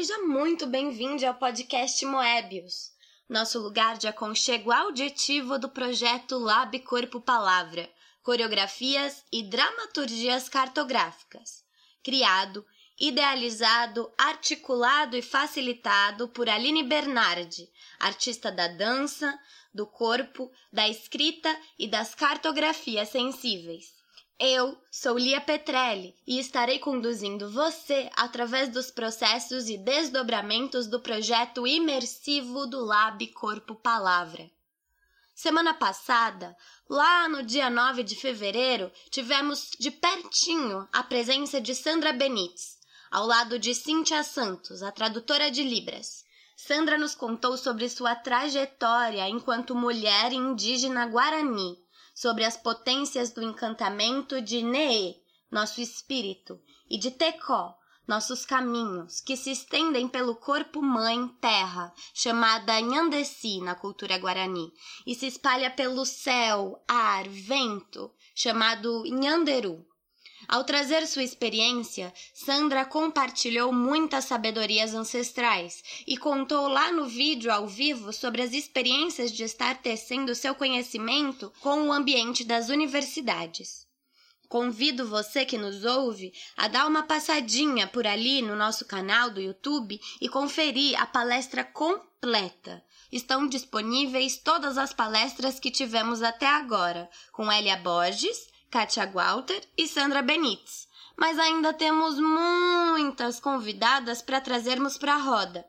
Seja muito bem-vindo ao podcast Moebius, nosso lugar de aconchego auditivo do projeto Lab Corpo Palavra, coreografias e dramaturgias cartográficas. Criado, idealizado, articulado e facilitado por Aline Bernardi, artista da dança, do corpo, da escrita e das cartografias sensíveis. Eu sou Lia Petrelli e estarei conduzindo você através dos processos e desdobramentos do projeto imersivo do Lab Corpo Palavra. Semana passada, lá no dia 9 de fevereiro, tivemos de pertinho a presença de Sandra Benites, ao lado de Cíntia Santos, a tradutora de Libras. Sandra nos contou sobre sua trajetória enquanto mulher indígena guarani sobre as potências do encantamento de Nee, nosso espírito, e de Tecó, nossos caminhos, que se estendem pelo corpo mãe terra, chamada Nhandesi na cultura guarani, e se espalha pelo céu, ar, vento, chamado Nhanderu, ao trazer sua experiência, Sandra compartilhou muitas sabedorias ancestrais e contou lá no vídeo ao vivo sobre as experiências de estar tecendo seu conhecimento com o ambiente das universidades. Convido você que nos ouve a dar uma passadinha por ali no nosso canal do YouTube e conferir a palestra completa. Estão disponíveis todas as palestras que tivemos até agora, com Elia Borges, Katia Walter e Sandra Benites. Mas ainda temos muitas convidadas para trazermos para a roda.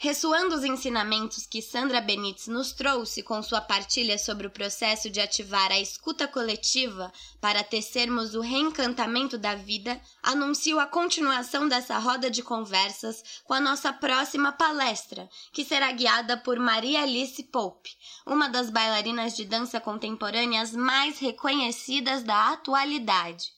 Ressoando os ensinamentos que Sandra Benites nos trouxe com sua partilha sobre o processo de ativar a escuta coletiva para tecermos o reencantamento da vida, anuncio a continuação dessa roda de conversas com a nossa próxima palestra, que será guiada por Maria Alice Pope, uma das bailarinas de dança contemporâneas mais reconhecidas da atualidade.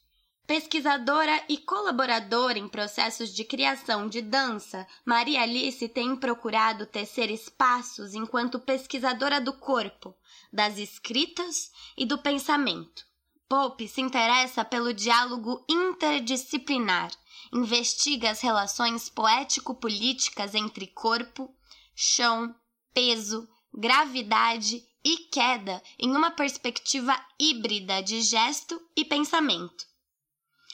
Pesquisadora e colaboradora em processos de criação de dança, Maria Alice tem procurado tecer espaços enquanto pesquisadora do corpo, das escritas e do pensamento. Pope se interessa pelo diálogo interdisciplinar, investiga as relações poético-políticas entre corpo, chão, peso, gravidade e queda em uma perspectiva híbrida de gesto e pensamento.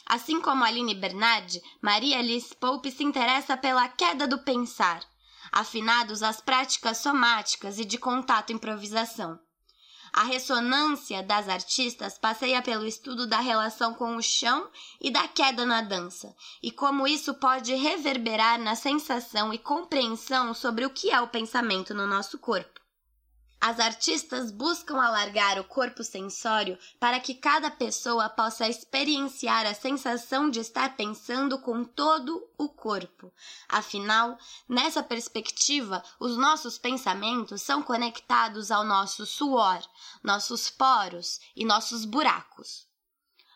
Assim como Aline Bernardi, Maria Alice Pope se interessa pela queda do pensar, afinados às práticas somáticas e de contato improvisação. A ressonância das artistas passeia pelo estudo da relação com o chão e da queda na dança, e como isso pode reverberar na sensação e compreensão sobre o que é o pensamento no nosso corpo. As artistas buscam alargar o corpo sensório para que cada pessoa possa experienciar a sensação de estar pensando com todo o corpo. Afinal, nessa perspectiva, os nossos pensamentos são conectados ao nosso suor, nossos poros e nossos buracos.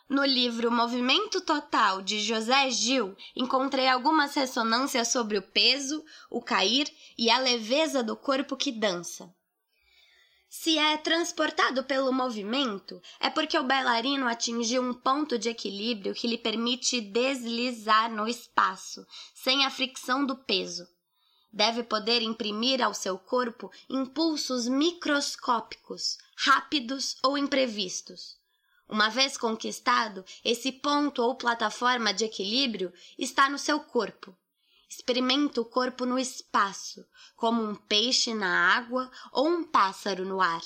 No livro Movimento Total de José Gil, encontrei algumas ressonâncias sobre o peso, o cair e a leveza do corpo que dança. Se é transportado pelo movimento, é porque o bailarino atingiu um ponto de equilíbrio que lhe permite deslizar no espaço, sem a fricção do peso. Deve poder imprimir ao seu corpo impulsos microscópicos, rápidos ou imprevistos. Uma vez conquistado, esse ponto ou plataforma de equilíbrio está no seu corpo. Experimenta o corpo no espaço, como um peixe na água ou um pássaro no ar.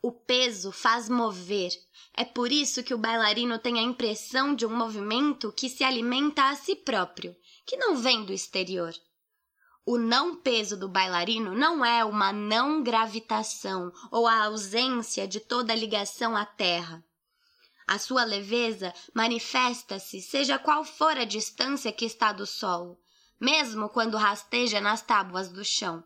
O peso faz mover. É por isso que o bailarino tem a impressão de um movimento que se alimenta a si próprio, que não vem do exterior. O não peso do bailarino não é uma não gravitação ou a ausência de toda ligação à terra. A sua leveza manifesta-se, seja qual for a distância que está do solo, mesmo quando rasteja nas tábuas do chão.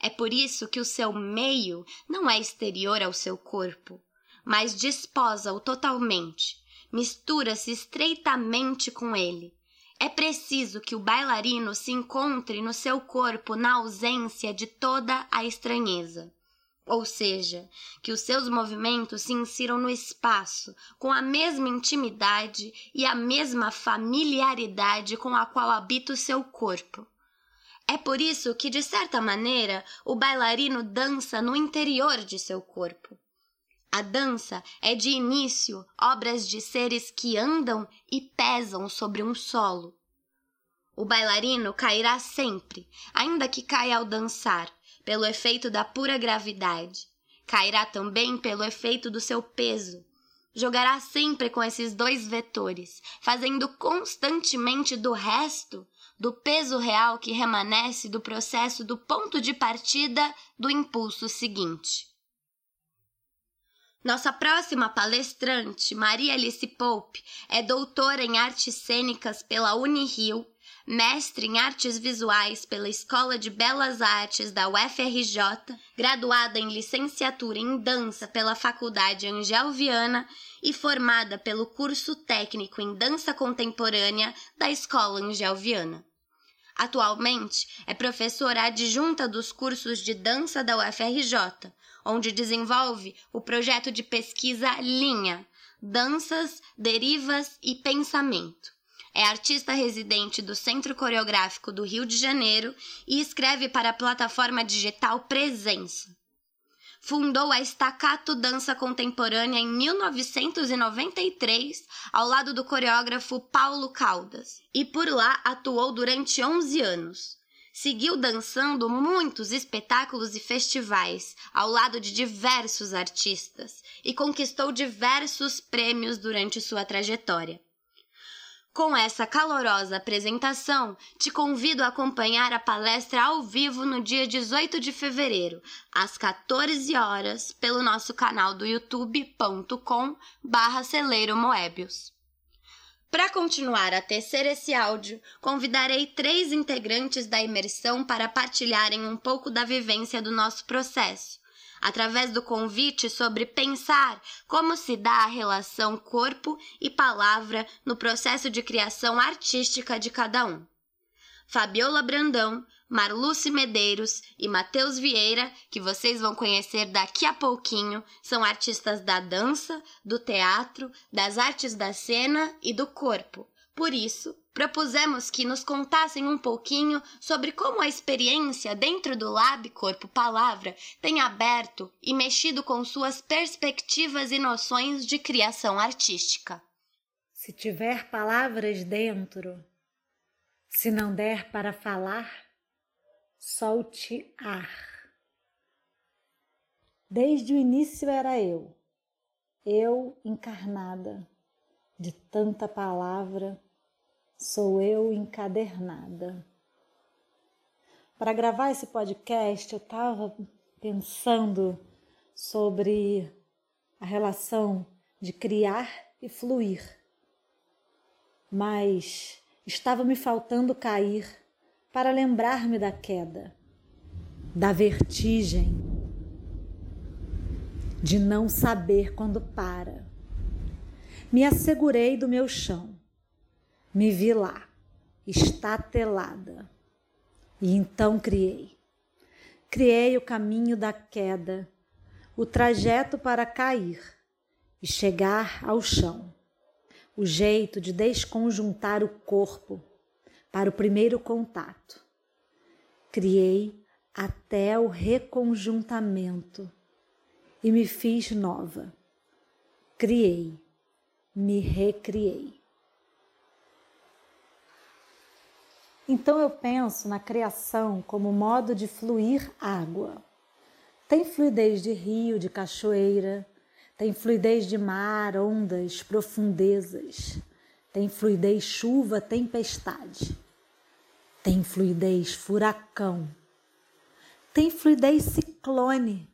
É por isso que o seu meio não é exterior ao seu corpo, mas desposa-o totalmente, mistura-se estreitamente com ele. É preciso que o bailarino se encontre no seu corpo na ausência de toda a estranheza ou seja, que os seus movimentos se insiram no espaço com a mesma intimidade e a mesma familiaridade com a qual habita o seu corpo. É por isso que, de certa maneira, o bailarino dança no interior de seu corpo. A dança é de início obras de seres que andam e pesam sobre um solo. O bailarino cairá sempre, ainda que caia ao dançar, pelo efeito da pura gravidade. Cairá também pelo efeito do seu peso. Jogará sempre com esses dois vetores, fazendo constantemente do resto, do peso real que remanesce do processo do ponto de partida do impulso seguinte. Nossa próxima palestrante, Maria Alice Pope, é doutora em artes cênicas pela Unirio mestre em artes visuais pela Escola de Belas Artes da UFRJ, graduada em licenciatura em dança pela Faculdade Angel Viana e formada pelo curso técnico em dança contemporânea da Escola Angel Viana. Atualmente é professora adjunta dos cursos de dança da UFRJ, onde desenvolve o projeto de pesquisa Linha, Danças, Derivas e Pensamento é artista residente do Centro Coreográfico do Rio de Janeiro e escreve para a plataforma digital Presença. Fundou a Staccato Dança Contemporânea em 1993, ao lado do coreógrafo Paulo Caldas, e por lá atuou durante 11 anos. Seguiu dançando muitos espetáculos e festivais, ao lado de diversos artistas, e conquistou diversos prêmios durante sua trajetória. Com essa calorosa apresentação, te convido a acompanhar a palestra ao vivo no dia 18 de fevereiro, às 14 horas, pelo nosso canal do youtube.com barra Celeiro Moebius. Para continuar a tecer esse áudio, convidarei três integrantes da imersão para partilharem um pouco da vivência do nosso processo através do convite sobre pensar como se dá a relação corpo e palavra no processo de criação artística de cada um. Fabiola Brandão, Marluce Medeiros e Matheus Vieira, que vocês vão conhecer daqui a pouquinho, são artistas da dança, do teatro, das artes da cena e do corpo. Por isso, propusemos que nos contassem um pouquinho sobre como a experiência dentro do Lab Corpo Palavra tem aberto e mexido com suas perspectivas e noções de criação artística. Se tiver palavras dentro, se não der para falar, solte ar. Desde o início era eu, eu encarnada de tanta palavra, sou eu encadernada. Para gravar esse podcast, eu estava pensando sobre a relação de criar e fluir, mas estava me faltando cair para lembrar-me da queda, da vertigem, de não saber quando para me assegurei do meu chão. Me vi lá, estatelada. E então criei. Criei o caminho da queda, o trajeto para cair e chegar ao chão. O jeito de desconjuntar o corpo para o primeiro contato. Criei até o reconjuntamento e me fiz nova. Criei me recriei. Então eu penso na criação como modo de fluir água. Tem fluidez de rio, de cachoeira, tem fluidez de mar, ondas, profundezas, tem fluidez chuva, tempestade, tem fluidez furacão, tem fluidez ciclone,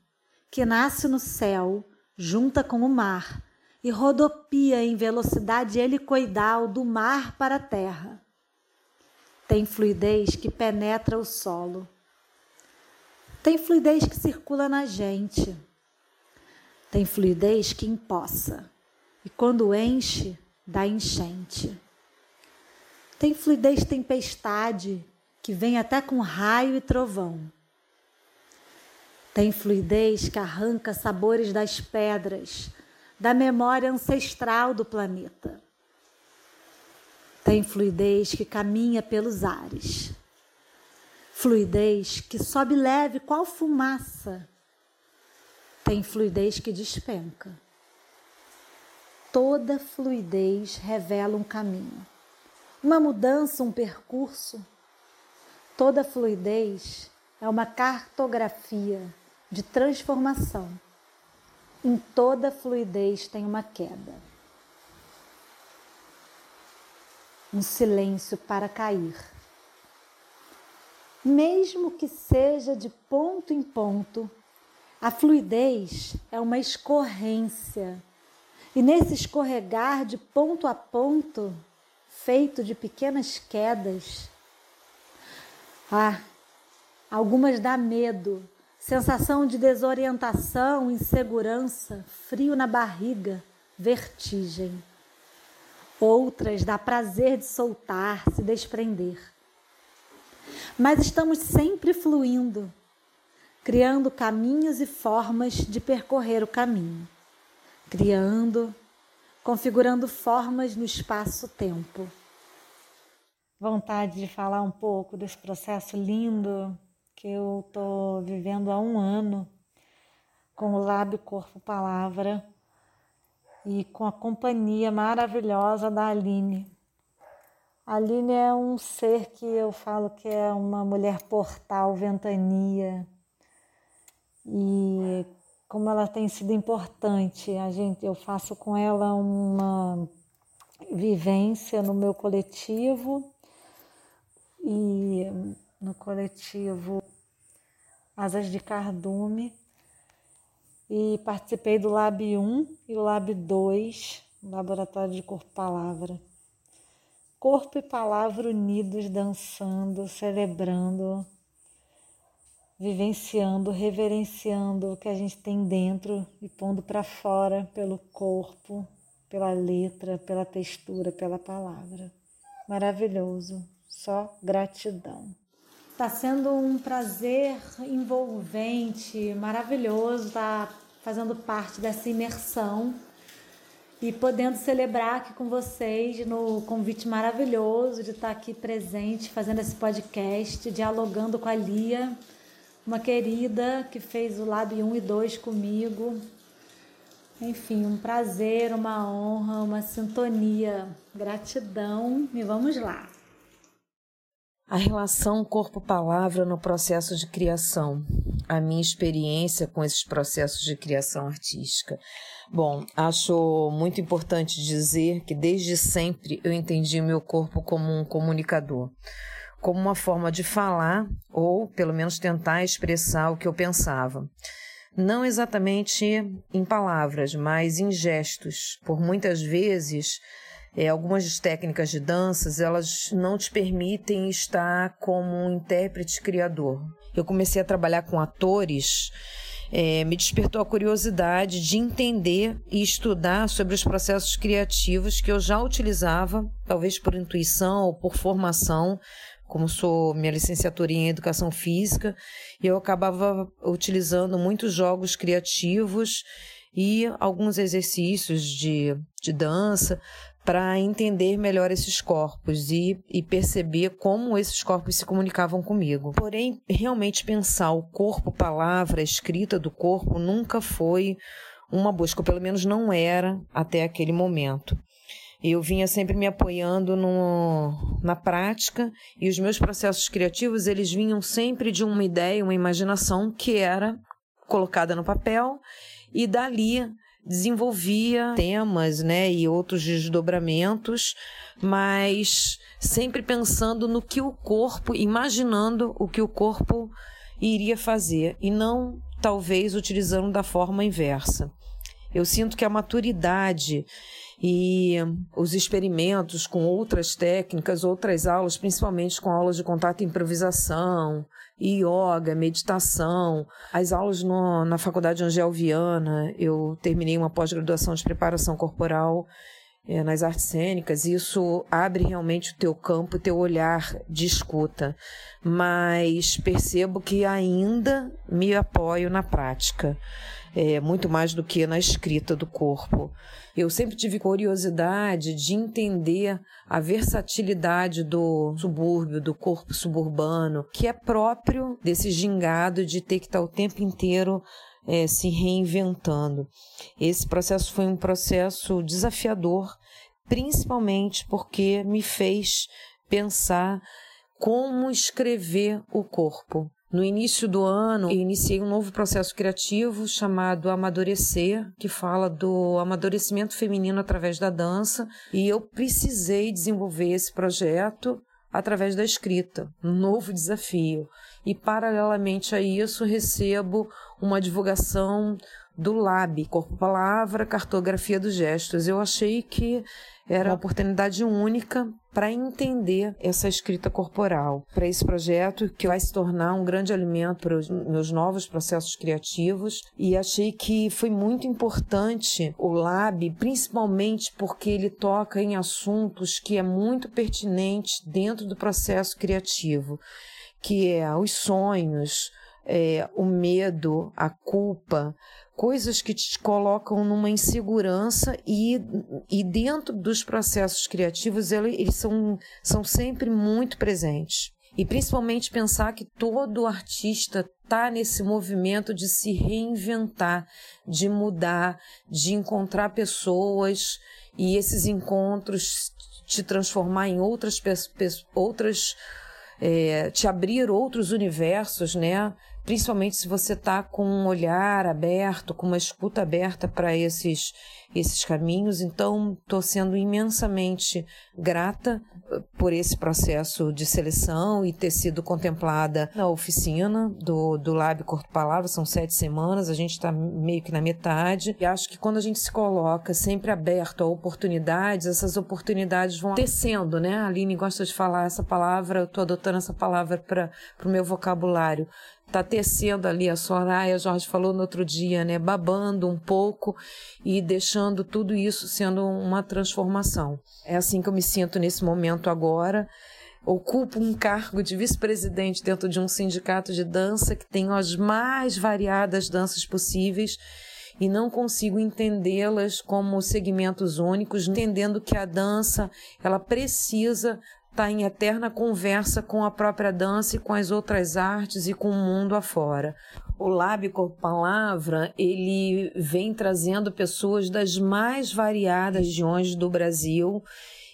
que nasce no céu, junta com o mar e rodopia em velocidade helicoidal do mar para a terra. Tem fluidez que penetra o solo. Tem fluidez que circula na gente. Tem fluidez que empoça e quando enche, dá enchente. Tem fluidez tempestade que vem até com raio e trovão. Tem fluidez que arranca sabores das pedras da memória ancestral do planeta. Tem fluidez que caminha pelos ares. fluidez que sobe leve qual fumaça. Tem fluidez que despenca. Toda fluidez revela um caminho, uma mudança, um percurso. Toda fluidez é uma cartografia de transformação. Em toda fluidez tem uma queda. Um silêncio para cair. Mesmo que seja de ponto em ponto, a fluidez é uma escorrência. E nesse escorregar de ponto a ponto, feito de pequenas quedas, ah, algumas dá medo, sensação de desorientação, insegurança, frio na barriga, vertigem. Outras dá prazer de soltar, se desprender. Mas estamos sempre fluindo, criando caminhos e formas de percorrer o caminho, criando, configurando formas no espaço-tempo. Vontade de falar um pouco desse processo lindo que eu estou vivendo há um ano com o Lábio Corpo Palavra e com a companhia maravilhosa da Aline. A Aline é um ser que eu falo que é uma mulher portal, ventania. E como ela tem sido importante, a gente, eu faço com ela uma vivência no meu coletivo e no coletivo Asas de Cardume e participei do Lab 1 e o Lab 2, Laboratório de Corpo Palavra. Corpo e palavra unidos, dançando, celebrando, vivenciando, reverenciando o que a gente tem dentro e pondo para fora pelo corpo, pela letra, pela textura, pela palavra. Maravilhoso, só gratidão. Está sendo um prazer envolvente, maravilhoso tá fazendo parte dessa imersão e podendo celebrar aqui com vocês no convite maravilhoso de estar aqui presente, fazendo esse podcast, dialogando com a Lia, uma querida que fez o Lab 1 e 2 comigo. Enfim, um prazer, uma honra, uma sintonia. Gratidão e vamos lá a relação corpo-palavra no processo de criação, a minha experiência com esses processos de criação artística. Bom, acho muito importante dizer que desde sempre eu entendi o meu corpo como um comunicador, como uma forma de falar ou pelo menos tentar expressar o que eu pensava. Não exatamente em palavras, mas em gestos. Por muitas vezes é, algumas técnicas de danças, elas não te permitem estar como um intérprete criador. Eu comecei a trabalhar com atores, é, me despertou a curiosidade de entender e estudar sobre os processos criativos que eu já utilizava, talvez por intuição ou por formação, como sou minha licenciatura em educação física, eu acabava utilizando muitos jogos criativos e alguns exercícios de, de dança para entender melhor esses corpos e, e perceber como esses corpos se comunicavam comigo. Porém, realmente pensar o corpo, palavra, escrita do corpo nunca foi uma busca, ou pelo menos não era até aquele momento. Eu vinha sempre me apoiando no, na prática e os meus processos criativos eles vinham sempre de uma ideia, uma imaginação que era colocada no papel e dali desenvolvia temas, né, e outros desdobramentos, mas sempre pensando no que o corpo, imaginando o que o corpo iria fazer e não talvez utilizando da forma inversa. Eu sinto que a maturidade e os experimentos com outras técnicas, outras aulas, principalmente com aulas de contato e improvisação, yoga, meditação, as aulas no, na Faculdade Angel Viana, eu terminei uma pós-graduação de preparação corporal é, nas artes cênicas, isso abre realmente o teu campo, o teu olhar de escuta, mas percebo que ainda me apoio na prática. É, muito mais do que na escrita do corpo. Eu sempre tive curiosidade de entender a versatilidade do subúrbio, do corpo suburbano, que é próprio desse gingado de ter que estar o tempo inteiro é, se reinventando. Esse processo foi um processo desafiador, principalmente porque me fez pensar como escrever o corpo. No início do ano, eu iniciei um novo processo criativo chamado Amadurecer, que fala do amadurecimento feminino através da dança, e eu precisei desenvolver esse projeto através da escrita, um novo desafio. E paralelamente a isso, recebo uma divulgação do LAB, Corpo Palavra, Cartografia dos Gestos. Eu achei que era uma oportunidade única para entender essa escrita corporal, para esse projeto que vai se tornar um grande alimento para os meus novos processos criativos. E achei que foi muito importante o Lab, principalmente porque ele toca em assuntos que é muito pertinente dentro do processo criativo, que é os sonhos, é, o medo, a culpa, coisas que te colocam numa insegurança e, e dentro dos processos criativos eles são, são sempre muito presentes. E principalmente pensar que todo artista está nesse movimento de se reinventar, de mudar, de encontrar pessoas e esses encontros te transformar em outras outras é, te abrir outros universos, né? Principalmente se você está com um olhar aberto, com uma escuta aberta para esses, esses caminhos. Então, estou sendo imensamente grata eh, por esse processo de seleção e ter sido contemplada na oficina do, do Lab Corpo Palavra. São sete semanas, a gente está meio que na metade. E acho que quando a gente se coloca sempre aberto a oportunidades, essas oportunidades vão descendo, né? A Aline gosta de falar essa palavra, eu estou adotando essa palavra para o meu vocabulário tá tecendo ali, a Soraya Jorge falou no outro dia, né, babando um pouco e deixando tudo isso sendo uma transformação. É assim que eu me sinto nesse momento agora. Ocupo um cargo de vice-presidente dentro de um sindicato de dança que tem as mais variadas danças possíveis e não consigo entendê-las como segmentos únicos, entendendo que a dança ela precisa está em eterna conversa com a própria dança e com as outras artes e com o mundo afora. O Lab com Palavra, ele vem trazendo pessoas das mais variadas regiões do Brasil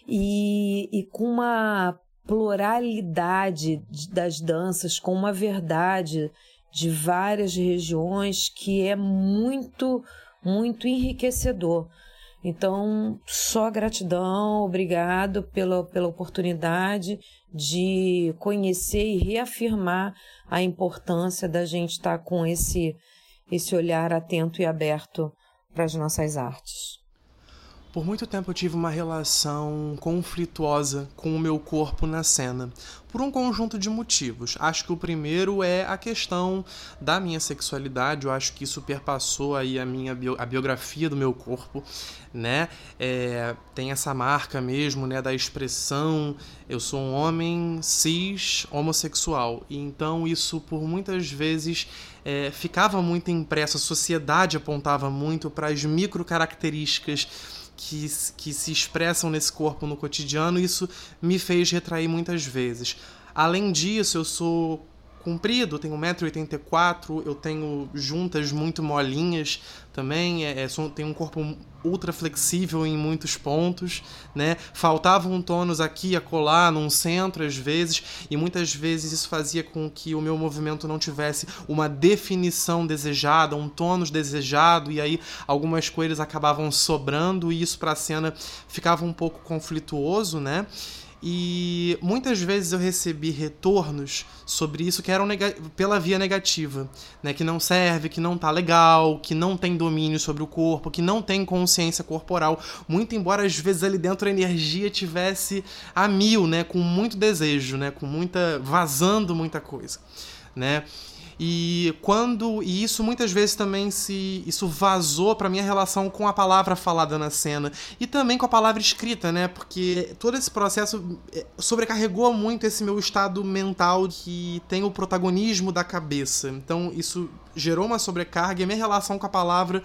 e, e com uma pluralidade das danças, com uma verdade de várias regiões que é muito, muito enriquecedor. Então, só gratidão, obrigado pela, pela oportunidade de conhecer e reafirmar a importância da gente estar com esse, esse olhar atento e aberto para as nossas artes. Por muito tempo eu tive uma relação conflituosa com o meu corpo na cena, por um conjunto de motivos. Acho que o primeiro é a questão da minha sexualidade, eu acho que isso perpassou aí a minha bio, a biografia do meu corpo, né? É, tem essa marca mesmo, né, da expressão eu sou um homem cis homossexual. E então isso por muitas vezes é, ficava muito impresso, a sociedade apontava muito para as micro características que, que se expressam nesse corpo no cotidiano, isso me fez retrair muitas vezes. Além disso, eu sou comprido, tenho 1,84m, eu tenho juntas muito molinhas também, é, é, tenho um corpo ultra flexível em muitos pontos, né? Faltavam tônus aqui a colar num centro às vezes, e muitas vezes isso fazia com que o meu movimento não tivesse uma definição desejada, um tônus desejado, e aí algumas coisas acabavam sobrando e isso para a cena ficava um pouco conflituoso, né? E muitas vezes eu recebi retornos sobre isso que eram pela via negativa, né? Que não serve, que não tá legal, que não tem domínio sobre o corpo, que não tem consciência corporal. Muito embora às vezes ali dentro a energia tivesse a mil, né? Com muito desejo, né? Com muita. vazando muita coisa, né? E quando e isso muitas vezes também se isso vazou para minha relação com a palavra falada na cena e também com a palavra escrita, né? Porque todo esse processo é, sobrecarregou muito esse meu estado mental que tem o protagonismo da cabeça. Então isso gerou uma sobrecarga e a minha relação com a palavra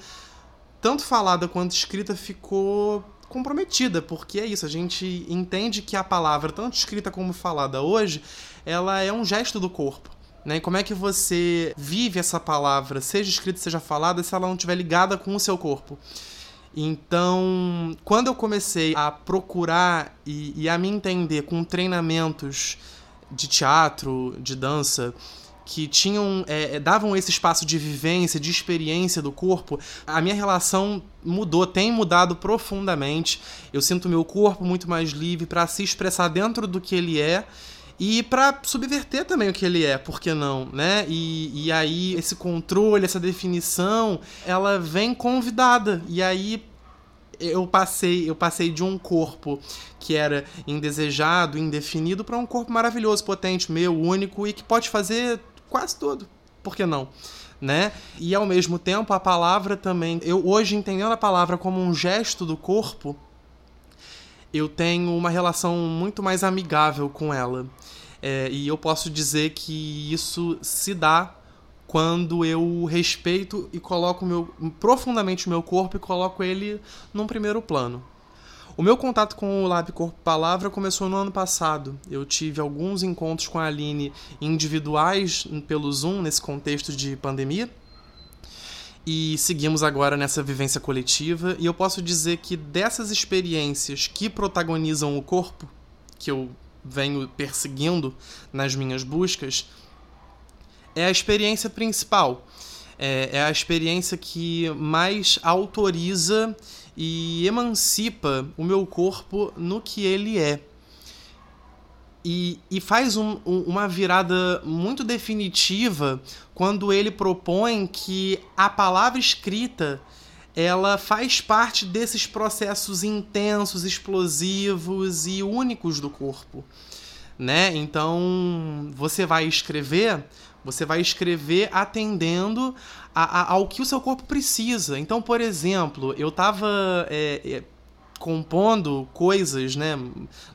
tanto falada quanto escrita ficou comprometida, porque é isso, a gente entende que a palavra, tanto escrita como falada hoje, ela é um gesto do corpo. Né? E como é que você vive essa palavra, seja escrita, seja falada, se ela não estiver ligada com o seu corpo? Então, quando eu comecei a procurar e, e a me entender com treinamentos de teatro, de dança, que tinham é, é, davam esse espaço de vivência, de experiência do corpo, a minha relação mudou, tem mudado profundamente. Eu sinto meu corpo muito mais livre para se expressar dentro do que ele é e para subverter também o que ele é, por que não, né? E, e aí esse controle, essa definição, ela vem convidada. E aí eu passei, eu passei de um corpo que era indesejado, indefinido para um corpo maravilhoso, potente, meu, único e que pode fazer quase tudo. Por que não? Né? E ao mesmo tempo a palavra também, eu hoje entendendo a palavra como um gesto do corpo, eu tenho uma relação muito mais amigável com ela. É, e eu posso dizer que isso se dá quando eu respeito e coloco meu, profundamente o meu corpo e coloco ele num primeiro plano. O meu contato com o Lab Corpo Palavra começou no ano passado. Eu tive alguns encontros com a Aline individuais pelo Zoom, nesse contexto de pandemia. E seguimos agora nessa vivência coletiva. E eu posso dizer que dessas experiências que protagonizam o corpo, que eu venho perseguindo nas minhas buscas, é a experiência principal. É, é a experiência que mais autoriza e emancipa o meu corpo no que ele é. E, e faz um, um, uma virada muito definitiva quando ele propõe que a palavra escrita ela faz parte desses processos intensos, explosivos e únicos do corpo, né? Então, você vai escrever, você vai escrever atendendo a, a, ao que o seu corpo precisa. Então, por exemplo, eu estava é, é, compondo coisas, né?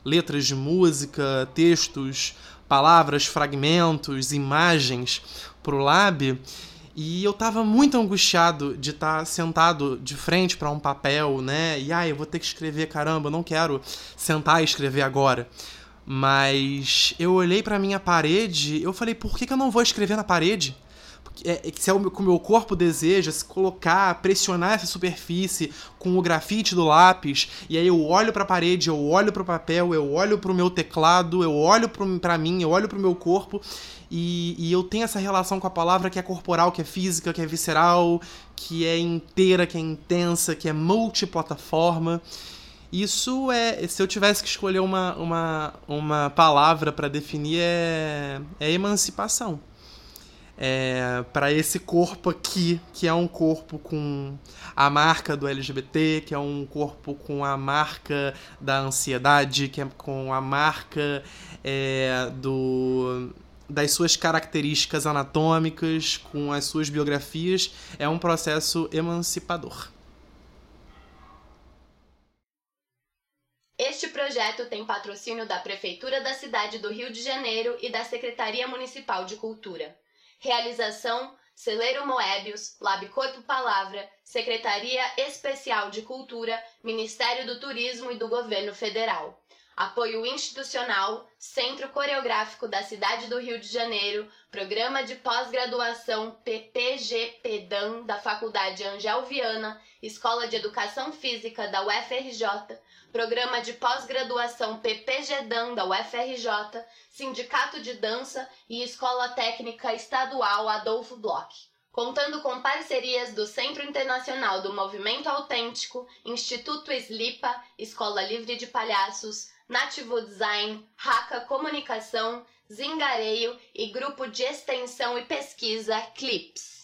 Letras de música, textos, palavras, fragmentos, imagens pro lab. E eu tava muito angustiado de estar tá sentado de frente para um papel, né? E ai, eu vou ter que escrever, caramba, eu não quero sentar e escrever agora. Mas eu olhei para minha parede, eu falei, por que, que eu não vou escrever na parede? É, se é o que o meu corpo deseja, se colocar, pressionar essa superfície com o grafite do lápis, e aí eu olho para a parede, eu olho para o papel, eu olho para o meu teclado, eu olho para mim, eu olho para o meu corpo, e, e eu tenho essa relação com a palavra que é corporal, que é física, que é visceral, que é inteira, que é intensa, que é multiplataforma. Isso é, se eu tivesse que escolher uma, uma, uma palavra para definir, é, é emancipação é, para esse corpo aqui, que é um corpo com a marca do LGBT, que é um corpo com a marca da ansiedade, que é com a marca é, do das suas características anatômicas, com as suas biografias, é um processo emancipador. Este projeto tem patrocínio da Prefeitura da cidade do Rio de Janeiro e da Secretaria Municipal de Cultura. Realização Celeiro Moebius, Lab Corpo Palavra, Secretaria Especial de Cultura, Ministério do Turismo e do Governo Federal. Apoio institucional, Centro Coreográfico da Cidade do Rio de Janeiro, Programa de Pós-Graduação PPG-PEDAM da Faculdade Angel Viana, Escola de Educação Física da UFRJ, Programa de Pós-Graduação PPGDAN da UFRJ, Sindicato de Dança e Escola Técnica Estadual Adolfo Bloch. Contando com parcerias do Centro Internacional do Movimento Autêntico, Instituto Slipa, Escola Livre de Palhaços, Nativo Design, Raca Comunicação, Zingareio e Grupo de Extensão e Pesquisa Clips.